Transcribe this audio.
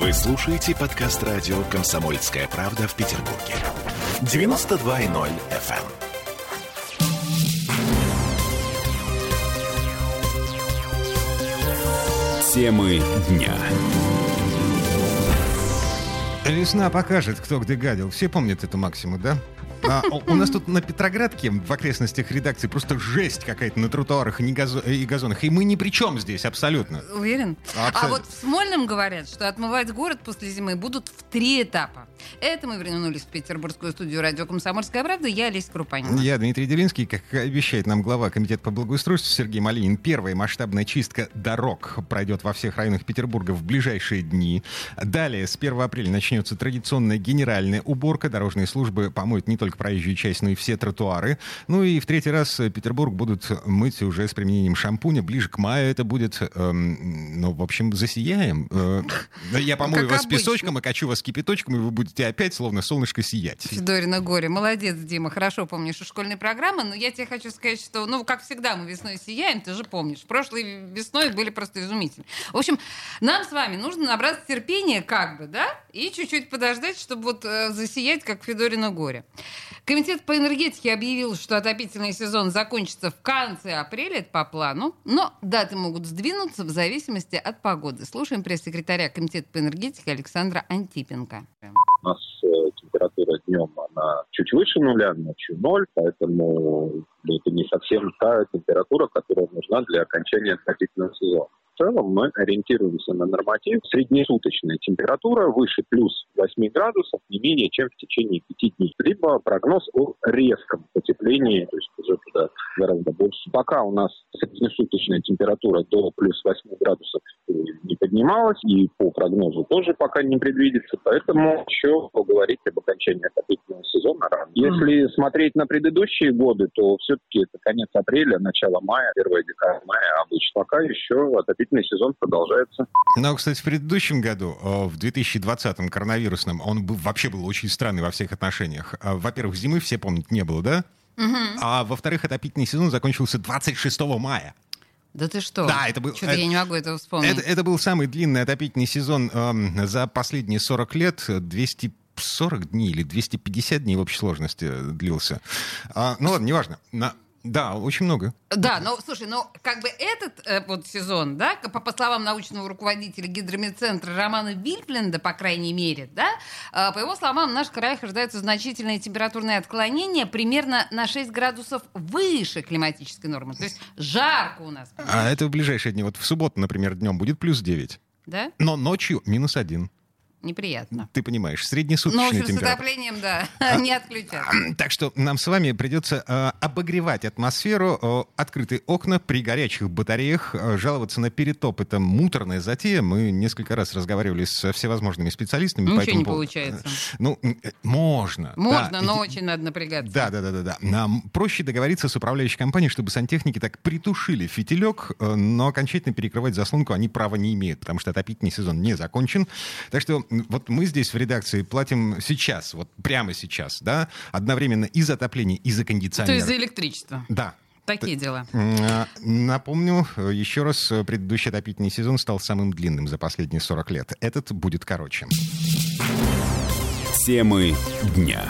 Вы слушаете подкаст радио «Комсомольская правда» в Петербурге. 92.0 FM. Темы дня. Весна покажет, кто где гадил. Все помнят эту максиму, да? А, у нас тут на Петроградке, в окрестностях редакции, просто жесть какая-то на тротуарах и, не газо- и газонах. И мы ни при чем здесь, абсолютно. Уверен? Абсолютно. А вот в Смольном говорят, что отмывать город после зимы будут в три этапа. Это мы вернулись в петербургскую студию радио «Комсомольская правда». Я Олеся Крупанина. Я Дмитрий Делинский, как обещает нам глава Комитета по благоустройству Сергей Малинин, первая масштабная чистка дорог пройдет во всех районах Петербурга в ближайшие дни. Далее, с 1 апреля начнется традиционная генеральная уборка. Дорожные службы помоют не только проезжую часть, но и все тротуары. Ну и в третий раз Петербург будут мыть уже с применением шампуня. Ближе к маю это будет, эм, ну, в общем, засияем. Э, я помою Как вас обычно. песочком, окачу вас кипяточком, и вы будете опять, словно солнышко, сиять. Федорина горе. Молодец, Дима. Хорошо помнишь школьные программы, но я тебе хочу сказать, что, ну, как всегда, мы весной сияем, ты же помнишь. Прошлой весной были просто изумительны. В общем, нам с вами нужно набраться терпения, как бы, да, и чуть-чуть подождать, чтобы вот э, засиять, как Федорина горе. Комитет по энергетике объявил, что отопительный сезон закончится в конце апреля, это по плану, но даты могут сдвинуться в зависимости от погоды. Слушаем пресс-секретаря Комитета по энергетике Александра Антипенко. У нас э, температура днем она чуть выше нуля, ночью ноль, поэтому это не совсем та температура, которая нужна для окончания отопительного сезона. Целом мы ориентируемся на норматив. Среднесуточная температура выше плюс 8 градусов не менее чем в течение 5 дней. Либо прогноз о резком потеплении, то есть уже туда гораздо больше. Пока у нас среднесуточная температура до плюс 8 градусов не поднималась, и по прогнозу тоже пока не предвидится, поэтому еще поговорить об окончании отопительного рано. Если смотреть на предыдущие годы, то все-таки это конец апреля, начало мая, первая декада мая обычно. Пока еще отопительный сезон продолжается. Но, кстати, в предыдущем году, э, в 2020-м коронавирусном, он был, вообще был очень странный во всех отношениях. А, Во-первых, зимы, все помнят, не было, да? А во-вторых, отопительный сезон закончился 26 мая. Да ты что? Да, это был- Что-то это- я не могу этого вспомнить. Это, это был самый длинный отопительный сезон эм, за последние 40 лет. 240 дней или 250 дней в общей сложности э, длился. А, ну ладно, неважно. На- да, очень много. Да, ну слушай, ну как бы этот э, вот сезон, да, по, по словам научного руководителя гидромедцентра Романа Вильпленда, по крайней мере, да, э, по его словам, в наших краях ожидаются значительные температурные отклонения примерно на 6 градусов выше климатической нормы. То есть жарко у нас, А это в ближайшие дни. Вот в субботу, например, днем будет плюс 9. да? Но ночью минус 1. Неприятно. Ты понимаешь, среднесуточная с температура. отоплением, да, не отключат. Так что нам с вами придется э, обогревать атмосферу, э, открытые окна при горячих батареях, э, жаловаться на перетоп. Это муторная затея. Мы несколько раз разговаривали со всевозможными специалистами. Ничего не получается. Ну, м, э, можно. Можно, да. но очень надо напрягаться. Да, да, да, да, да. Нам проще договориться с управляющей компанией, чтобы сантехники так притушили фитилек, э, но окончательно перекрывать заслонку они права не имеют, потому что отопительный сезон не закончен. Так что вот мы здесь в редакции платим сейчас, вот прямо сейчас, да, одновременно и за отопление, и за То кондиционер. есть за электричество. Да. Такие дела. А, Напомню еще раз, э, предыдущий отопительный сезон стал самым длинным за последние 40 лет. Этот будет короче. Темы дня.